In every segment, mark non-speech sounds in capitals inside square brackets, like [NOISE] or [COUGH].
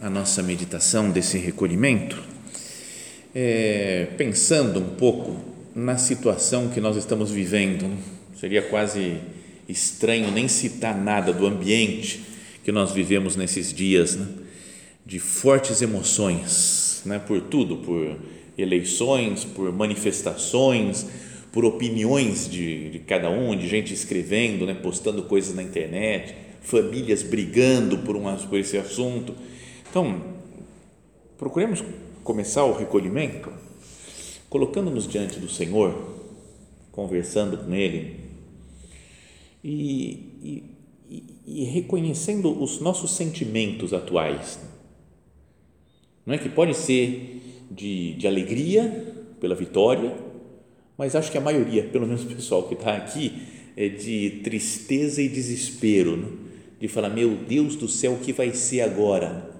a nossa meditação desse recolhimento, é, pensando um pouco na situação que nós estamos vivendo. Seria quase estranho nem citar nada do ambiente que nós vivemos nesses dias, né? de fortes emoções, né? por tudo, por eleições, por manifestações, por opiniões de, de cada um, de gente escrevendo, né? postando coisas na internet, famílias brigando por, uma, por esse assunto então, procuremos começar o recolhimento colocando-nos diante do Senhor, conversando com Ele e, e, e, reconhecendo os nossos sentimentos atuais. Não é que pode ser de, de alegria pela vitória, mas acho que a maioria, pelo menos o pessoal que está aqui, é de tristeza e desespero, né? de falar: meu Deus do céu, o que vai ser agora?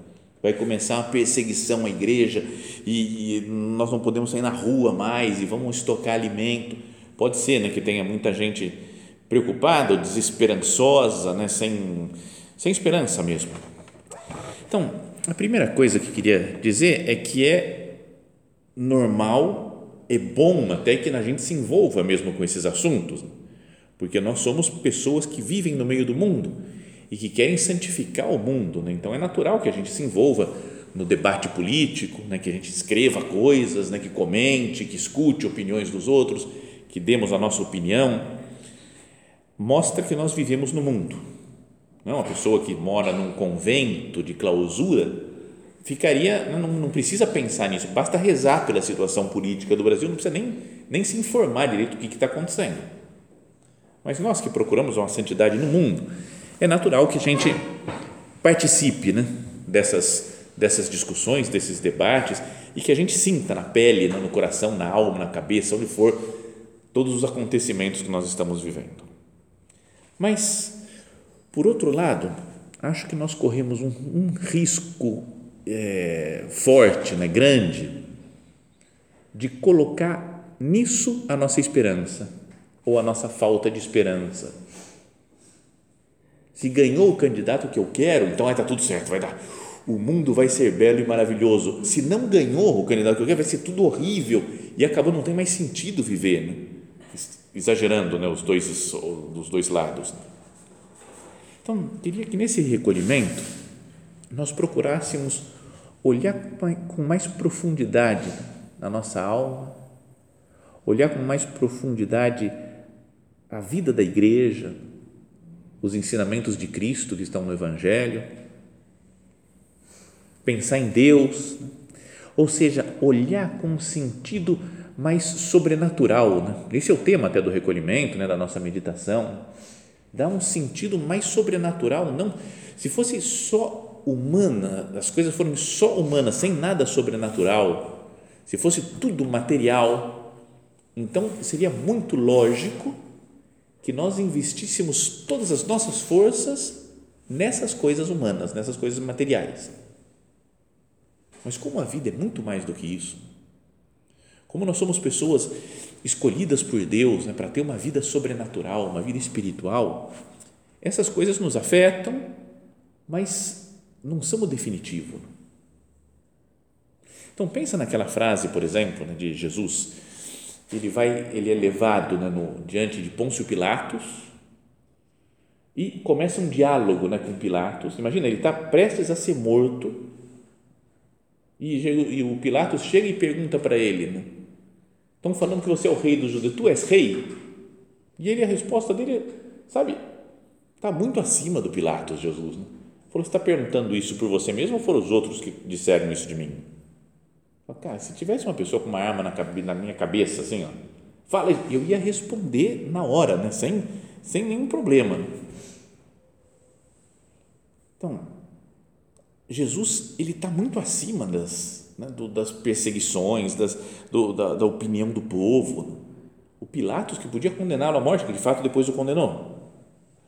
Vai começar uma perseguição à igreja e, e, nós não podemos sair na rua mais e vamos estocar alimento. Pode ser né, que tenha muita gente preocupada, desesperançosa, né, sem, sem esperança mesmo. Então, a primeira coisa que queria dizer é que é normal, é bom até que a gente se envolva mesmo com esses assuntos, porque nós somos pessoas que vivem no meio do mundo e que querem santificar o mundo. Né? Então é natural que a gente se envolva no debate político, né? que a gente escreva coisas, né? que comente, que escute opiniões dos outros, que demos a nossa opinião. Mostra que nós vivemos no mundo. Não é uma pessoa que mora num convento de clausura ficaria, não, não precisa pensar nisso, basta rezar pela situação política do Brasil, não precisa nem, nem se informar direito do que está acontecendo. Mas nós que procuramos uma santidade no mundo, é natural que a gente participe né, dessas, dessas discussões, desses debates e que a gente sinta na pele, no coração, na alma, na cabeça, onde for, todos os acontecimentos que nós estamos vivendo. Mas, por outro lado, acho que nós corremos um, um risco é, forte, né, grande, de colocar nisso a nossa esperança ou a nossa falta de esperança se ganhou o candidato que eu quero, então está tudo certo, vai dar. O mundo vai ser belo e maravilhoso. Se não ganhou o candidato que eu quero, vai ser tudo horrível e acabou não tem mais sentido viver, né? exagerando, né, os dois dos dois lados. Então, queria que nesse recolhimento nós procurássemos olhar com mais profundidade na nossa alma, olhar com mais profundidade a vida da igreja, os ensinamentos de Cristo que estão no Evangelho, pensar em Deus, ou seja, olhar com um sentido mais sobrenatural. Né? Esse é o tema até do recolhimento, né, da nossa meditação. Dá um sentido mais sobrenatural, não. Se fosse só humana, as coisas fossem só humanas, sem nada sobrenatural, se fosse tudo material, então seria muito lógico que nós investíssemos todas as nossas forças nessas coisas humanas, nessas coisas materiais. Mas como a vida é muito mais do que isso, como nós somos pessoas escolhidas por Deus né, para ter uma vida sobrenatural, uma vida espiritual, essas coisas nos afetam, mas não são o definitivo. Então pensa naquela frase, por exemplo, né, de Jesus ele vai, ele é levado né, no, diante de Pôncio Pilatos e começa um diálogo né, com Pilatos. Imagina, ele está prestes a ser morto E, e o Pilatos chega e pergunta para ele, né? Estão falando que você é o rei dos judeus, tu és rei? E ele, a resposta dele, sabe, está muito acima do Pilatos, Jesus. Né? Falou, você está perguntando isso por você mesmo ou foram os outros que disseram isso de mim? Cara, se tivesse uma pessoa com uma arma na, na minha cabeça, assim, ó, fala, eu ia responder na hora, né? sem, sem nenhum problema. Então, Jesus ele está muito acima das, né, do, das perseguições, das, do, da, da, opinião do povo. O Pilatos que podia condená-lo à morte, que de fato depois o condenou.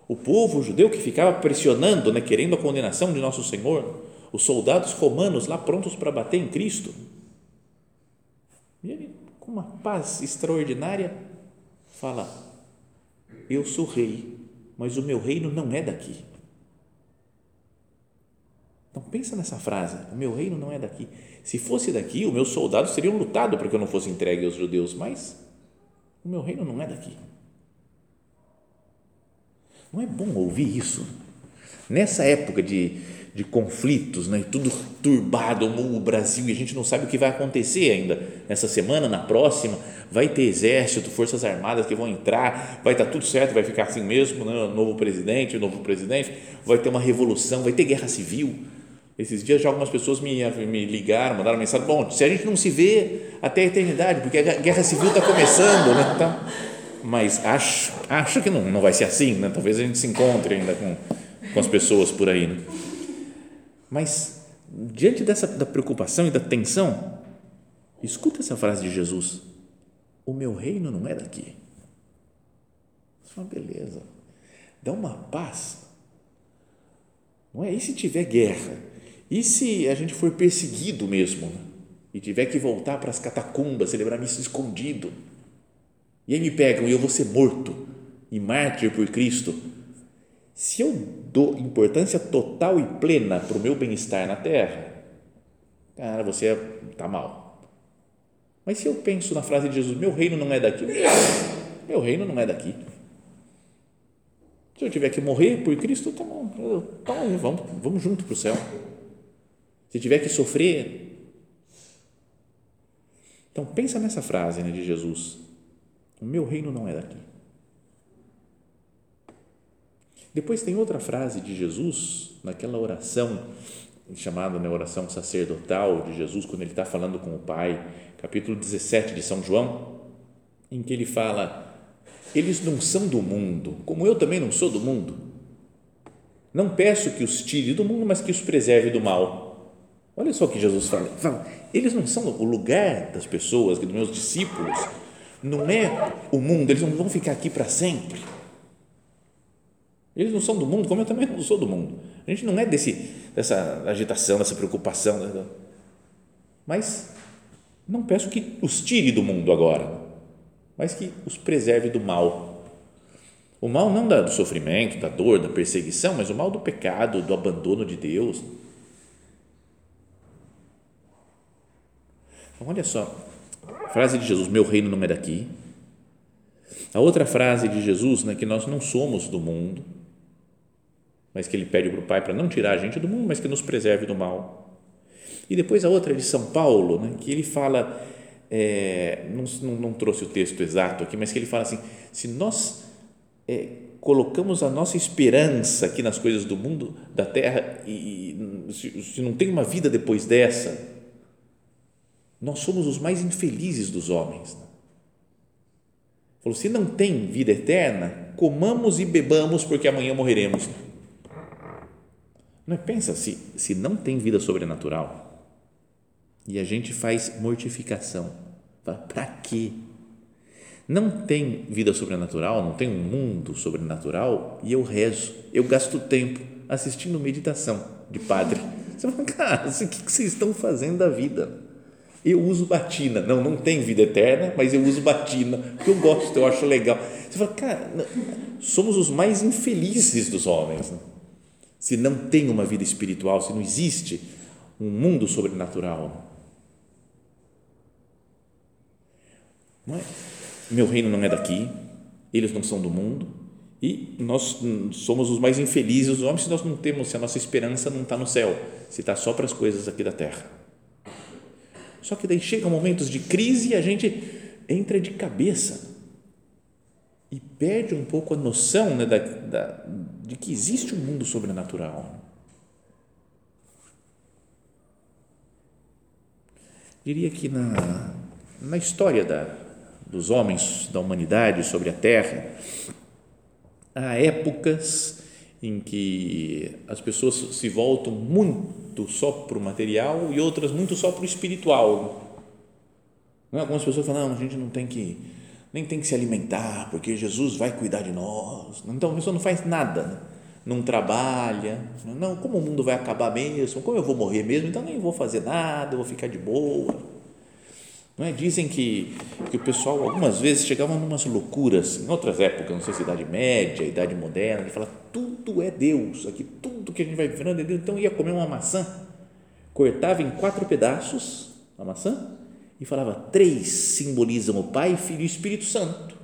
O povo judeu que ficava pressionando, né, querendo a condenação de nosso Senhor. Os soldados romanos lá prontos para bater em Cristo. Uma paz extraordinária, fala: Eu sou rei, mas o meu reino não é daqui então pensa nessa frase: o meu reino não é daqui. Se fosse daqui, os meus soldados teriam lutado para que eu não fosse entregue aos judeus, mas o meu reino não é daqui. Não é bom ouvir isso? Nessa época de, de conflitos, né, tudo turbado, o Brasil, e a gente não sabe o que vai acontecer ainda nessa semana, na próxima, vai ter exército, forças armadas que vão entrar, vai estar tudo certo, vai ficar assim mesmo, né, novo presidente, novo presidente, vai ter uma revolução, vai ter guerra civil esses dias já algumas pessoas me, me ligaram, mandaram mensagem, bom, se a gente não se vê até a eternidade, porque a guerra civil está começando, né? Então, mas acho, acho que não, não vai ser assim, né? talvez a gente se encontre ainda com, com as pessoas por aí. Né? Mas, diante dessa da preocupação e da tensão, escuta essa frase de Jesus: O meu reino não é daqui. Isso é uma beleza, dá uma paz. Não é? E se tiver guerra? E se a gente for perseguido mesmo né? e tiver que voltar para as catacumbas, celebrar missa escondido, e aí me pegam e eu vou ser morto e mártir por Cristo, se eu dou importância total e plena para o meu bem-estar na terra, cara, você está mal. Mas se eu penso na frase de Jesus, meu reino não é daqui, [LAUGHS] meu reino não é daqui. Se eu tiver que morrer por Cristo, tá bom, tá vamos, vamos junto para o céu se tiver que sofrer. Então, pensa nessa frase né, de Jesus: O meu reino não é daqui. Depois tem outra frase de Jesus, naquela oração chamada né, oração sacerdotal de Jesus, quando ele está falando com o Pai, capítulo 17 de São João, em que ele fala: Eles não são do mundo, como eu também não sou do mundo. Não peço que os tire do mundo, mas que os preserve do mal. Olha só o que Jesus fala. fala. Eles não são o lugar das pessoas, dos meus discípulos, não é o mundo, eles não vão ficar aqui para sempre. Eles não são do mundo, como eu também não sou do mundo. A gente não é desse, dessa agitação, dessa preocupação. Né? Mas não peço que os tire do mundo agora, mas que os preserve do mal. O mal não do sofrimento, da dor, da perseguição, mas o mal do pecado, do abandono de Deus Então, olha só, frase de Jesus: Meu reino não é daqui. A outra frase de Jesus, né, que nós não somos do mundo, mas que ele pede para o Pai para não tirar a gente do mundo, mas que nos preserve do mal. E depois a outra de São Paulo, né, que ele fala, é, não, não, trouxe o texto exato aqui, mas que ele fala assim: se nós é, colocamos a nossa esperança aqui nas coisas do mundo, da terra, e, e se, se não tem uma vida depois dessa, nós somos os mais infelizes dos homens. Falou: se não tem vida eterna, comamos e bebamos, porque amanhã morreremos. Não é? Pensa, se, se não tem vida sobrenatural e a gente faz mortificação, para quê? Não tem vida sobrenatural, não tem um mundo sobrenatural e eu rezo, eu gasto tempo assistindo meditação de padre. Você fala, [LAUGHS] cara, o que vocês estão fazendo da vida? eu uso batina. Não, não tem vida eterna, mas eu uso batina, porque eu gosto, eu acho legal. Você fala, cara, somos os mais infelizes dos homens. Né? Se não tem uma vida espiritual, se não existe um mundo sobrenatural. Não é? Meu reino não é daqui, eles não são do mundo, e nós somos os mais infelizes dos homens se nós não temos, se a nossa esperança não está no céu, se está só para as coisas aqui da terra. Só que daí chegam momentos de crise e a gente entra de cabeça e perde um pouco a noção né, da, da, de que existe um mundo sobrenatural. Diria que na, na história da, dos homens, da humanidade sobre a Terra, há épocas em que as pessoas se voltam muito só para o material e outras muito só para o espiritual. Não, algumas pessoas falam, não, a gente não tem que nem tem que se alimentar, porque Jesus vai cuidar de nós. Então a pessoa não faz nada, né? não trabalha, não, como o mundo vai acabar mesmo, como eu vou morrer mesmo, então nem vou fazer nada, vou ficar de boa. Não é? Dizem que, que o pessoal algumas vezes chegava em umas loucuras, em outras épocas, não sei se Idade Média, Idade Moderna, de falar tudo é Deus, aqui tudo que a gente vai vivendo é Deus. Então ia comer uma maçã, cortava em quatro pedaços a maçã e falava: três simbolizam o Pai, Filho e Espírito Santo,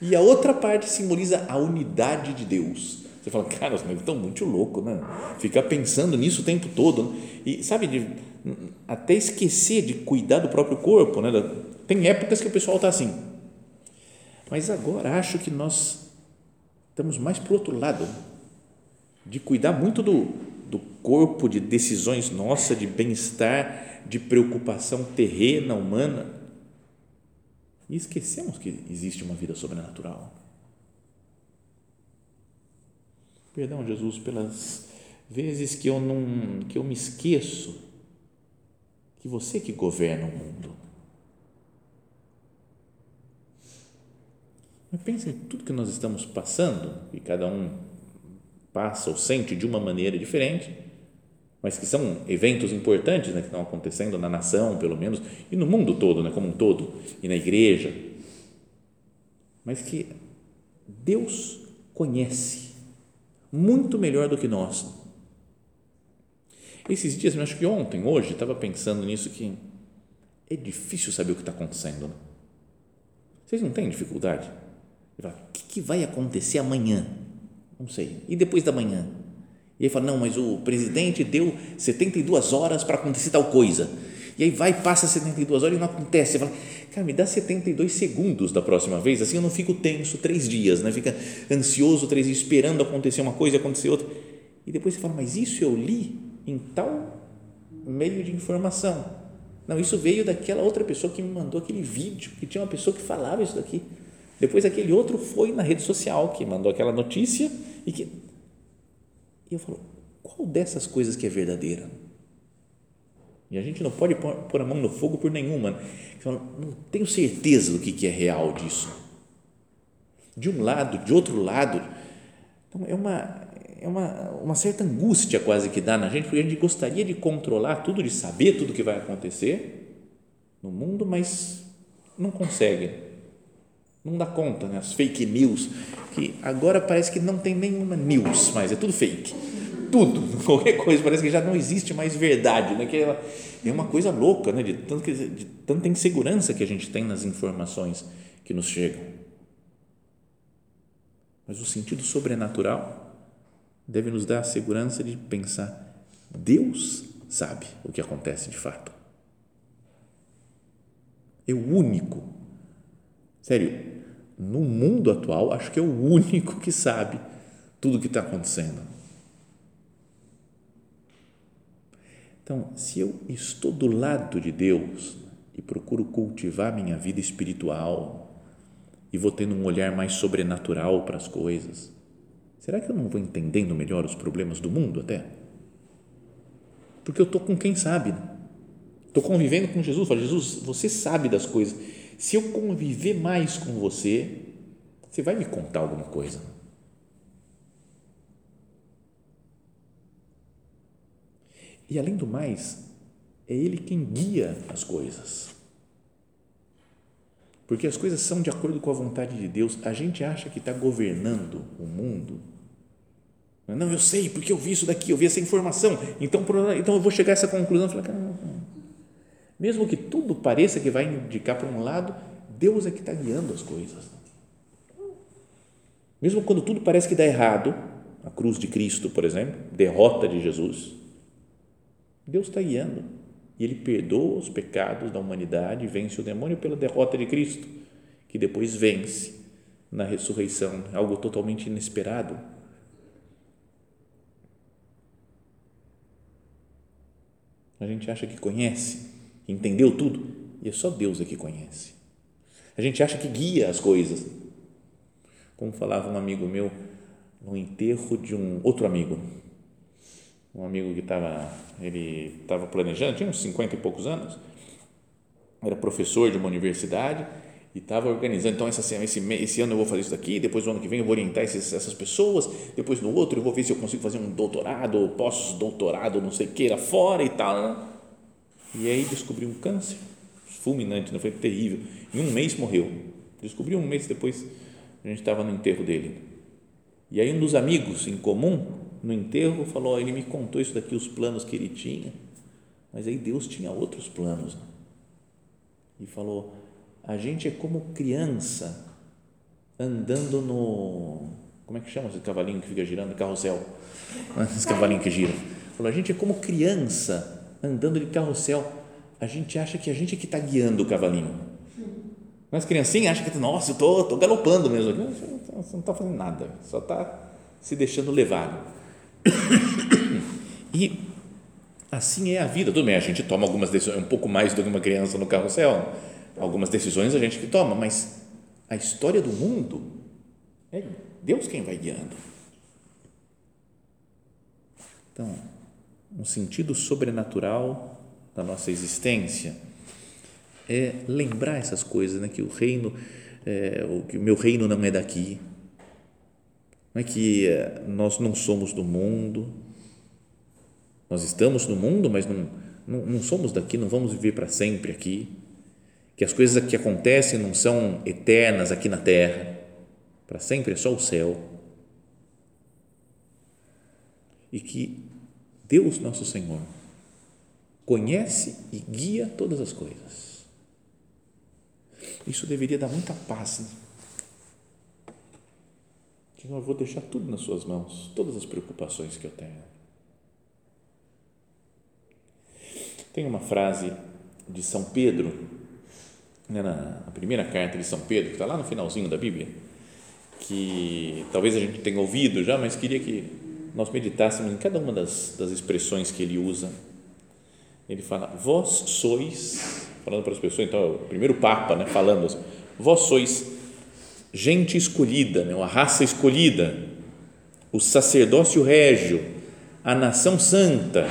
e a outra parte simboliza a unidade de Deus. Você fala, cara, os estão muito louco, né? Ficar pensando nisso o tempo todo. Né? E sabe, de, até esquecer de cuidar do próprio corpo, né? Tem épocas que o pessoal está assim. Mas agora acho que nós estamos mais para o outro lado, de cuidar muito do, do corpo, de decisões nossas, de bem-estar, de preocupação terrena, humana. E esquecemos que existe uma vida sobrenatural. Perdão, Jesus, pelas vezes que eu não que eu me esqueço que você que governa o mundo. Mas pense em tudo que nós estamos passando, e cada um passa ou sente de uma maneira diferente, mas que são eventos importantes né, que estão acontecendo na nação, pelo menos, e no mundo todo, né, como um todo, e na igreja. Mas que Deus conhece muito melhor do que nós. Esses dias, acho que ontem, hoje, estava pensando nisso que é difícil saber o que está acontecendo. Né? Vocês não têm dificuldade? O que, vai acontecer amanhã? Não sei. E depois da manhã? E aí fala, não, mas o presidente deu 72 horas para acontecer tal coisa. E aí vai, passa 72 horas e não acontece. Você fala, cara, me dá 72 segundos da próxima vez, assim eu não fico tenso três dias, né? fica ansioso três dias, esperando acontecer uma coisa e acontecer outra. E depois você fala, mas isso eu li em tal meio de informação. Não, isso veio daquela outra pessoa que me mandou aquele vídeo, que tinha uma pessoa que falava isso daqui. Depois aquele outro foi na rede social que mandou aquela notícia e que. E eu falo, qual dessas coisas que é verdadeira? E a gente não pode pôr a mão no fogo por nenhuma. Não tenho certeza do que é real disso. De um lado, de outro lado. Então, é uma, é uma, uma certa angústia quase que dá na gente, porque a gente gostaria de controlar tudo, de saber tudo que vai acontecer no mundo, mas não consegue. Não dá conta, né? As fake news, que agora parece que não tem nenhuma news mais, é tudo fake tudo, [LAUGHS] qualquer coisa, parece que já não existe mais verdade, né? que é, é uma coisa louca, né? de, tanto, de tanta insegurança que a gente tem nas informações que nos chegam. Mas o sentido sobrenatural deve nos dar a segurança de pensar: Deus sabe o que acontece de fato. É o único, sério, no mundo atual, acho que é o único que sabe tudo o que está acontecendo Então, se eu estou do lado de Deus e procuro cultivar minha vida espiritual e vou tendo um olhar mais sobrenatural para as coisas, será que eu não vou entendendo melhor os problemas do mundo até? Porque eu estou com quem sabe. Estou né? convivendo com Jesus. Falo, Jesus, você sabe das coisas. Se eu conviver mais com você, você vai me contar alguma coisa E além do mais, é Ele quem guia as coisas. Porque as coisas são de acordo com a vontade de Deus. A gente acha que está governando o mundo. Não, eu sei, porque eu vi isso daqui, eu vi essa informação. Então, então eu vou chegar a essa conclusão. Falar, mesmo que tudo pareça que vai indicar para um lado, Deus é que está guiando as coisas. Mesmo quando tudo parece que dá errado, a cruz de Cristo, por exemplo, derrota de Jesus, Deus está guiando. e ele perdoa os pecados da humanidade vence o demônio pela derrota de Cristo, que depois vence na ressurreição, algo totalmente inesperado. A gente acha que conhece, entendeu tudo, e é só Deus é que conhece. A gente acha que guia as coisas. Como falava um amigo meu no enterro de um outro amigo, um amigo que estava, ele estava planejando, tinha uns 50 e poucos anos, era professor de uma universidade e estava organizando, então essa, esse, esse ano eu vou fazer isso daqui, depois no ano que vem eu vou orientar esses, essas pessoas, depois no outro eu vou ver se eu consigo fazer um doutorado, ou pós-doutorado, não sei o que, lá fora e tal. Né? E aí descobriu um câncer fulminante, não foi terrível. Em um mês morreu. Descobriu um mês depois, a gente estava no enterro dele. E aí um dos amigos em comum, no enterro, falou, ele me contou isso daqui, os planos que ele tinha, mas aí Deus tinha outros planos. Né? E falou, a gente é como criança andando no. Como é que chama esse cavalinho que fica girando? Carrossel. Esse cavalinho que gira. Falou, a gente é como criança andando de carrossel. A gente acha que a gente é que está guiando o cavalinho. Mas criancinha acha que, nossa, eu estou galopando mesmo. Você não está fazendo nada, só está se deixando levar. [COUGHS] E assim é a vida. Tudo bem, a gente toma algumas decisões, um pouco mais do que uma criança no carrossel algumas decisões a gente que toma, mas a história do mundo é Deus quem vai guiando. Então, um sentido sobrenatural da nossa existência é lembrar essas coisas, né? que o reino, é, o, que o meu reino não é daqui, não é que é, nós não somos do mundo, nós estamos no mundo, mas não, não, não somos daqui, não vamos viver para sempre aqui que as coisas que acontecem não são eternas aqui na terra, para sempre é só o céu. E que Deus, nosso Senhor, conhece e guia todas as coisas. Isso deveria dar muita paz. Né? Senhor, eu vou deixar tudo nas Suas mãos, todas as preocupações que eu tenho. Tem uma frase de São Pedro né, na primeira carta de São Pedro, que está lá no finalzinho da Bíblia, que talvez a gente tenha ouvido já, mas queria que nós meditássemos em cada uma das, das expressões que ele usa. Ele fala: Vós sois, falando para as pessoas, então, é o primeiro Papa, né, falando assim, Vós sois gente escolhida, né, uma raça escolhida, o sacerdócio régio, a nação santa,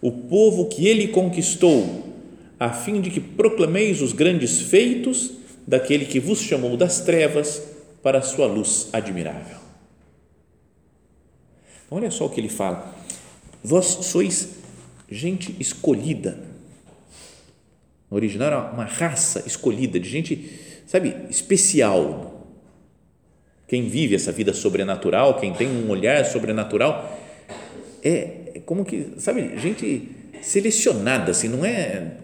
o povo que ele conquistou a fim de que proclameis os grandes feitos daquele que vos chamou das trevas para a sua luz admirável. Olha só o que ele fala. Vós sois gente escolhida. No original era uma raça escolhida, de gente, sabe, especial. Quem vive essa vida sobrenatural, quem tem um olhar sobrenatural, é como que, sabe, gente selecionada, assim, não é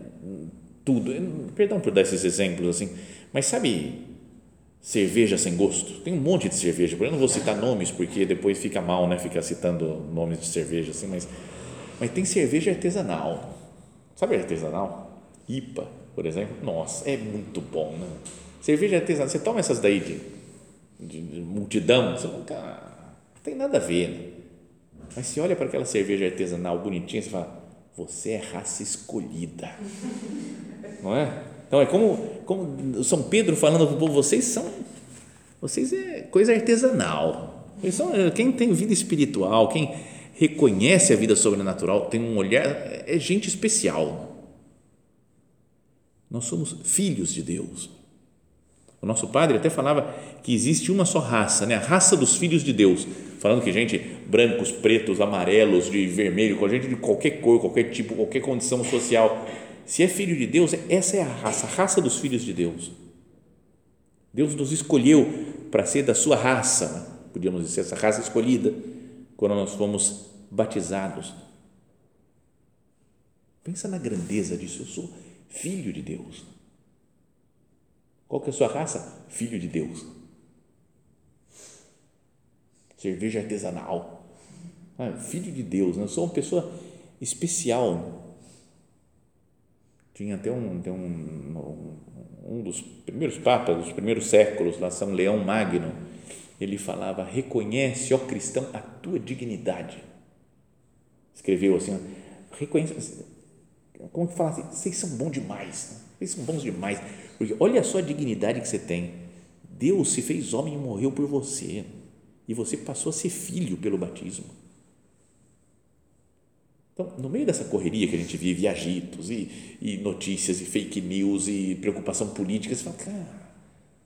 tudo. Perdão por dar esses exemplos assim, mas sabe cerveja sem gosto? Tem um monte de cerveja, eu não vou citar nomes porque depois fica mal, né, ficar citando nomes de cerveja assim, mas mas tem cerveja artesanal. Sabe artesanal? IPA, por exemplo. Nossa, é muito bom, né? Cerveja artesanal, você toma essas daí de, de, de multidão, você nunca não tem nada a ver, né? Mas se olha para aquela cerveja artesanal bonitinha, você fala, você é raça escolhida [LAUGHS] não é? Então é como, como São Pedro falando para o povo, vocês são, vocês é coisa artesanal. São, quem tem vida espiritual, quem reconhece a vida sobrenatural, tem um olhar, é gente especial. Nós somos filhos de Deus. O nosso padre até falava que existe uma só raça, né? a raça dos filhos de Deus, falando que gente brancos, pretos, amarelos, de vermelho, com gente de qualquer cor, qualquer tipo, qualquer condição social, se é filho de Deus, essa é a raça, a raça dos filhos de Deus. Deus nos escolheu para ser da sua raça, podíamos dizer, essa raça escolhida, quando nós fomos batizados. Pensa na grandeza disso. Eu sou filho de Deus. Qual que é a sua raça? Filho de Deus. Cerveja artesanal. Ah, filho de Deus. Né? Eu sou uma pessoa especial Tinha até um, tem um, um dos primeiros papas, dos primeiros séculos, lá São Leão Magno, ele falava: reconhece, ó cristão, a tua dignidade. Escreveu assim: reconhece, como que fala assim? Vocês são bons demais, né? vocês são bons demais, porque olha só a dignidade que você tem. Deus se fez homem e morreu por você, e você passou a ser filho pelo batismo. Então, no meio dessa correria que a gente vive, e agitos, e, e notícias, e fake news, e preocupação política, você fala, cara,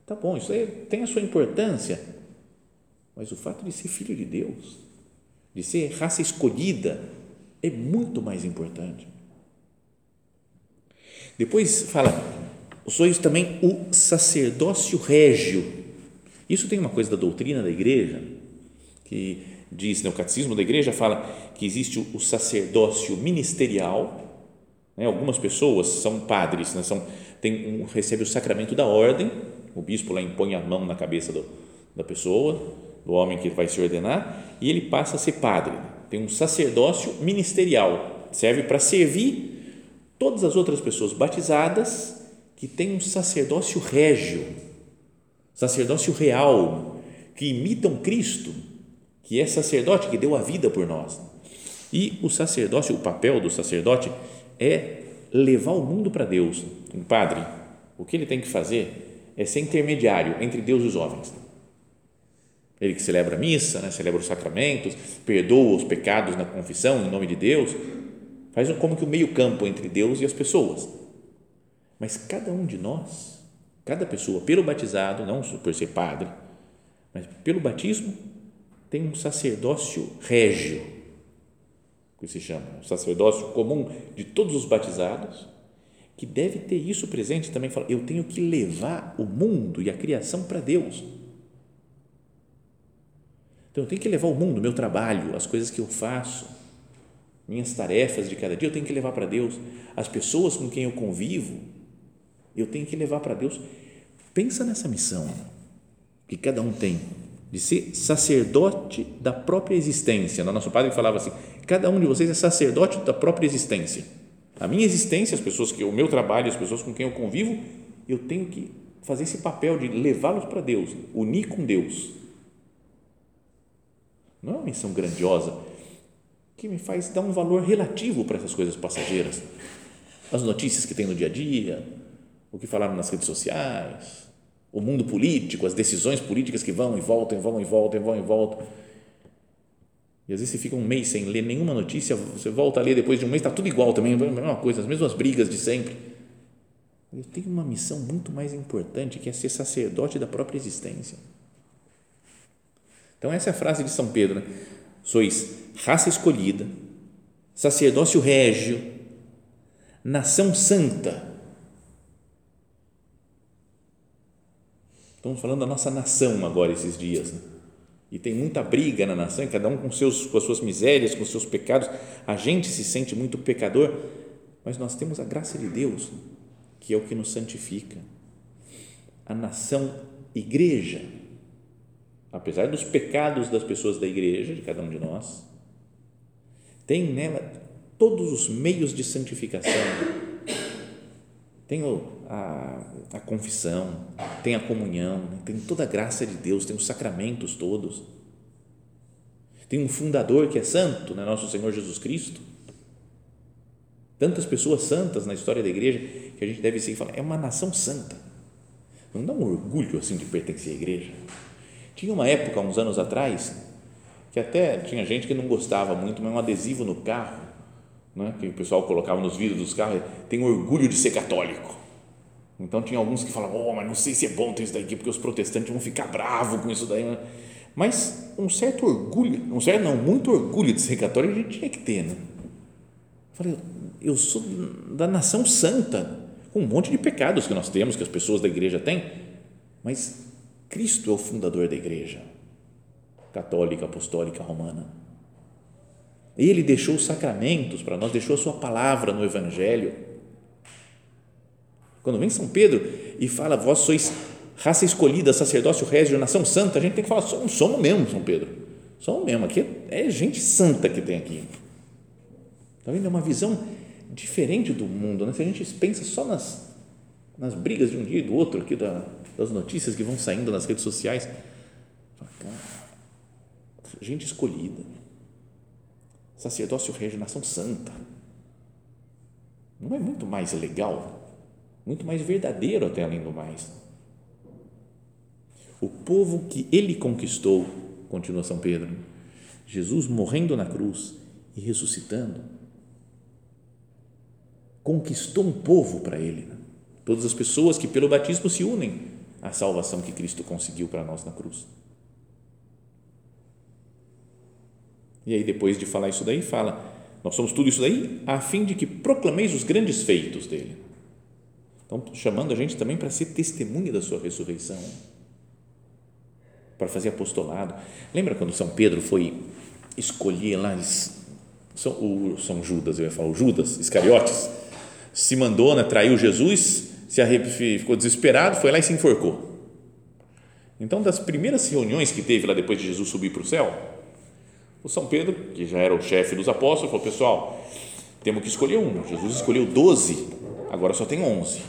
tá bom, isso aí tem a sua importância, mas o fato de ser filho de Deus, de ser raça escolhida, é muito mais importante. Depois fala, sois também o sacerdócio régio. Isso tem uma coisa da doutrina da igreja, que diz, né, o catecismo da igreja fala que existe o, sacerdócio ministerial, né, algumas pessoas são padres, né, são, tem um, recebe o sacramento da ordem, o bispo lá impõe a mão na cabeça do, da pessoa, do homem que vai se ordenar, e ele passa a ser padre. Tem um sacerdócio ministerial, serve para servir todas as outras pessoas batizadas que têm um sacerdócio régio, sacerdócio real, que imitam Cristo que é sacerdote, que deu a vida por nós. E o sacerdócio, o papel do sacerdote é levar o mundo para Deus. Um padre, o que ele tem que fazer é ser intermediário entre Deus e os homens. Ele que celebra a missa, né, celebra os sacramentos, perdoa os pecados na confissão em nome de Deus, faz como que o meio campo entre Deus e as pessoas. Mas cada um de nós, cada pessoa, pelo batizado, não por ser padre, mas pelo batismo, tem um sacerdócio régio, que se chama, um sacerdócio comum de todos os batizados, que deve ter isso presente também, fala, eu tenho que levar o mundo e a criação para Deus. Então eu tenho que levar o mundo, meu trabalho, as coisas que eu faço, minhas tarefas de cada dia, eu tenho que levar para Deus. As pessoas com quem eu convivo, eu tenho que levar para Deus. Pensa nessa missão que cada um tem de ser sacerdote da própria existência. Nosso padre falava assim: cada um de vocês é sacerdote da própria existência. A minha existência, as pessoas que o meu trabalho, as pessoas com quem eu convivo, eu tenho que fazer esse papel de levá-los para Deus, unir com Deus. Não é uma missão grandiosa que me faz dar um valor relativo para essas coisas passageiras. As notícias que tem no dia a dia, o que falaram nas redes sociais, o mundo político, as decisões políticas que vão e voltam, vão e voltam, vão e voltam. E às vezes você fica um mês sem ler nenhuma notícia, você volta a ler depois de um mês, está tudo igual também, a mesma coisa, as mesmas brigas de sempre. Eu tenho uma missão muito mais importante que é ser sacerdote da própria existência. Então, essa é a frase de São Pedro: né? sois raça escolhida, sacerdócio régio, nação santa Estamos falando da nossa nação agora, esses dias. Né? E tem muita briga na nação, cada um com, seus, com as suas misérias, com os seus pecados. A gente se sente muito pecador, mas nós temos a graça de Deus, que é o que nos santifica. A nação igreja, apesar dos pecados das pessoas da igreja, de cada um de nós, tem nela todos os meios de santificação. Tem a, a confissão, tem a comunhão, né? tem toda a graça de Deus, tem os sacramentos todos. Tem um fundador que é santo, né? nosso Senhor Jesus Cristo. Tantas pessoas santas na história da igreja que a gente deve seguir falar, é uma nação santa. Não dá um orgulho assim de pertencer à igreja. Tinha uma época, uns anos atrás, que até tinha gente que não gostava muito, mas um adesivo no carro, né, que o pessoal colocava nos vidros dos carros, tem orgulho de ser católico. Então tinha alguns que falavam, oh, mas não sei se é bom ter isso daqui, porque os protestantes vão ficar bravos com isso daí. Né? Mas um certo orgulho, um certo não, muito orgulho de ser católico a gente tinha que ter, né? Falei, eu sou da nação santa, com um monte de pecados que nós temos, que as pessoas da igreja têm, mas Cristo é o fundador da igreja católica, apostólica, romana. Ele deixou os sacramentos para nós, deixou a sua palavra no Evangelho quando vem São Pedro e fala, vós sois raça escolhida, sacerdócio régio, nação santa, a gente tem que falar, somos, somos mesmo, São Pedro. Somos mesmo. Aqui é gente santa que tem aqui. Está vendo? É uma visão diferente do mundo, né? Se a gente pensa só nas, nas brigas de um dia e do outro aqui da, das notícias que vão saindo nas redes sociais, gente escolhida, sacerdócio régio, nação santa, não é muito mais legal, muito mais verdadeiro até além do mais. O povo que ele conquistou, continua São Pedro, Jesus morrendo na cruz e ressuscitando, conquistou um povo para ele. Né? Todas as pessoas que pelo batismo se unem à salvação que Cristo conseguiu para nós na cruz. E aí, depois de falar isso daí, fala: Nós somos tudo isso daí a fim de que proclameis os grandes feitos dele. Então, chamando a gente também para ser testemunha da sua ressurreição, para fazer apostolado. Lembra quando São Pedro foi escolher lá São, o, São Judas, eu ia falar, o Judas Iscariotes, se mandou, né, traiu Jesus, se ficou desesperado, foi lá e se enforcou. Então, das primeiras reuniões que teve lá depois de Jesus subir para o céu, o São Pedro, que já era o chefe dos apóstolos, falou: Pessoal, temos que escolher um. Jesus escolheu 12, agora só tem 11.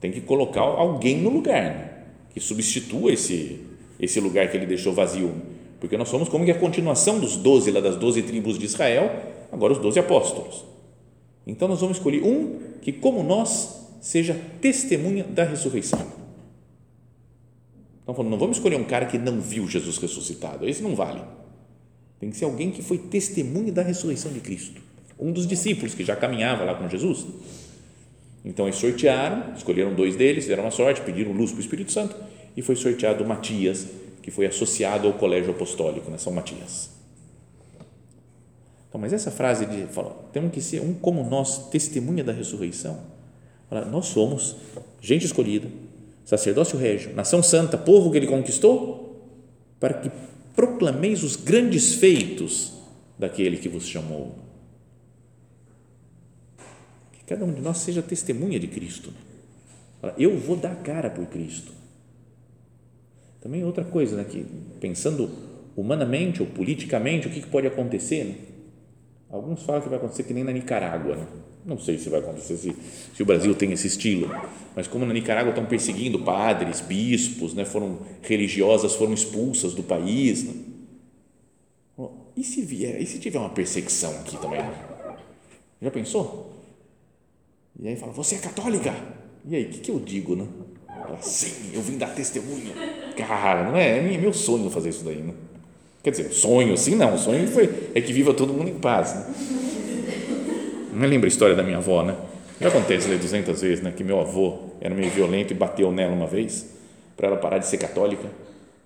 Tem que colocar alguém no lugar, né? que substitua esse, esse lugar que ele deixou vazio. Porque nós somos como que a continuação dos 12, lá das 12 tribos de Israel, agora os 12 apóstolos. Então nós vamos escolher um que, como nós, seja testemunha da ressurreição. Então, não vamos escolher um cara que não viu Jesus ressuscitado, esse não vale tem que ser alguém que foi testemunha da ressurreição de Cristo. Um dos discípulos que já caminhava lá com Jesus. Então eles sortearam, escolheram dois deles, fizeram uma sorte, pediram luz para o Espírito Santo e foi sorteado Matias, que foi associado ao colégio apostólico, né? São Matias. Então, mas essa frase de falar, temos que ser um como nós, testemunha da ressurreição. Nós somos gente escolhida, sacerdócio régio, nação santa, povo que ele conquistou, para que proclameis os grandes feitos daquele que vos chamou. Que cada um de nós seja testemunha de Cristo. Eu vou dar cara por Cristo. Também outra coisa, né, que pensando humanamente ou politicamente, o que, pode acontecer? Né? Alguns falam que vai acontecer que nem na Nicarágua. Né? Não sei se vai acontecer, se, se, o Brasil tem esse estilo, mas como na Nicarágua estão perseguindo padres, bispos, né, foram religiosas, foram expulsas do país. Né? E se vier, e se tiver uma perseguição aqui também? Já pensou? E aí fala, você é católica? E aí, o que, que eu digo, né? Fala, sim, eu vim dar testemunho. Cara, não é, é meu sonho fazer isso daí, né? Quer dizer, sonho assim, não, sonho foi, é que viva todo mundo em paz, né? Não lembra a história da minha avó, né? Já contei isso 200 vezes, né? Que meu avô era meio violento e bateu nela uma vez para ela parar de ser católica.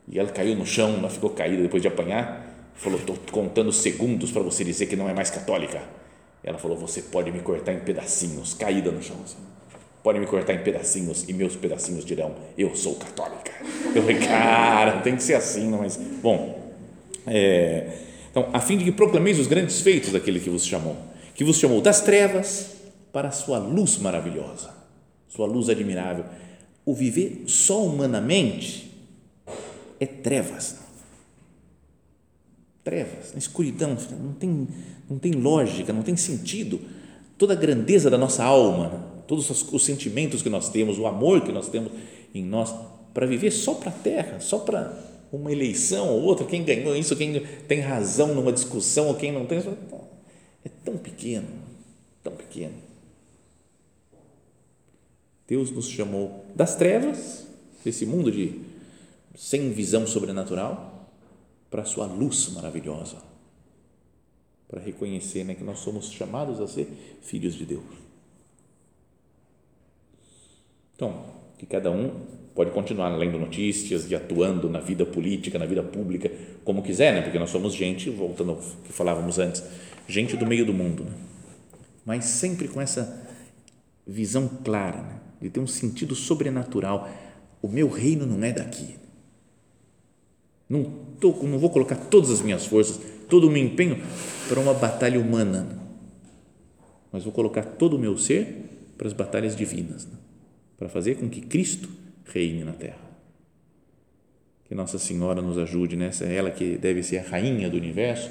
E ela caiu no chão, ela ficou caída depois de apanhar. Falou: Estou contando segundos para você dizer que não é mais católica. Ela falou: Você pode me cortar em pedacinhos, caída no chão. Assim. Pode me cortar em pedacinhos e meus pedacinhos dirão: Eu sou católica. Eu falei: Cara, tem que ser assim, não, mas. Bom, é, então, a fim de que proclameis os grandes feitos daquele que vos chamou que vos chamou das trevas para a sua luz maravilhosa, sua luz admirável. O viver só humanamente é trevas. Trevas, escuridão, não tem, não tem lógica, não tem sentido. Toda a grandeza da nossa alma, todos os sentimentos que nós temos, o amor que nós temos em nós, para viver só para a terra, só para uma eleição ou outra, quem ganhou isso, quem tem razão numa discussão ou quem não tem, é tão pequeno, tão pequeno. Deus nos chamou das trevas, desse mundo de sem visão sobrenatural, para a sua luz maravilhosa, para reconhecer né, que nós somos chamados a ser filhos de Deus. Então, que cada um pode continuar lendo notícias e atuando na vida política, na vida pública, como quiser, né? porque nós somos gente, voltando ao que falávamos antes, gente do meio do mundo, né? mas sempre com essa visão clara, né? de ter um sentido sobrenatural. O meu reino não é daqui. Não, tô, não vou colocar todas as minhas forças, todo o meu empenho para uma batalha humana, mas vou colocar todo o meu ser para as batalhas divinas, né? para fazer com que Cristo reine na terra. Que Nossa Senhora nos ajude nessa, é ela que deve ser a rainha do universo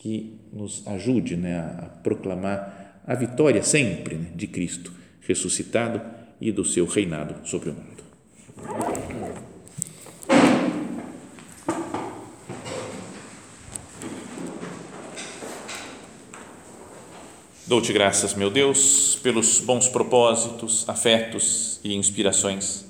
que nos ajude né, a proclamar a vitória sempre né, de Cristo ressuscitado e do seu reinado sobre o mundo. Dou-te graças, meu Deus, pelos bons propósitos, afetos e inspirações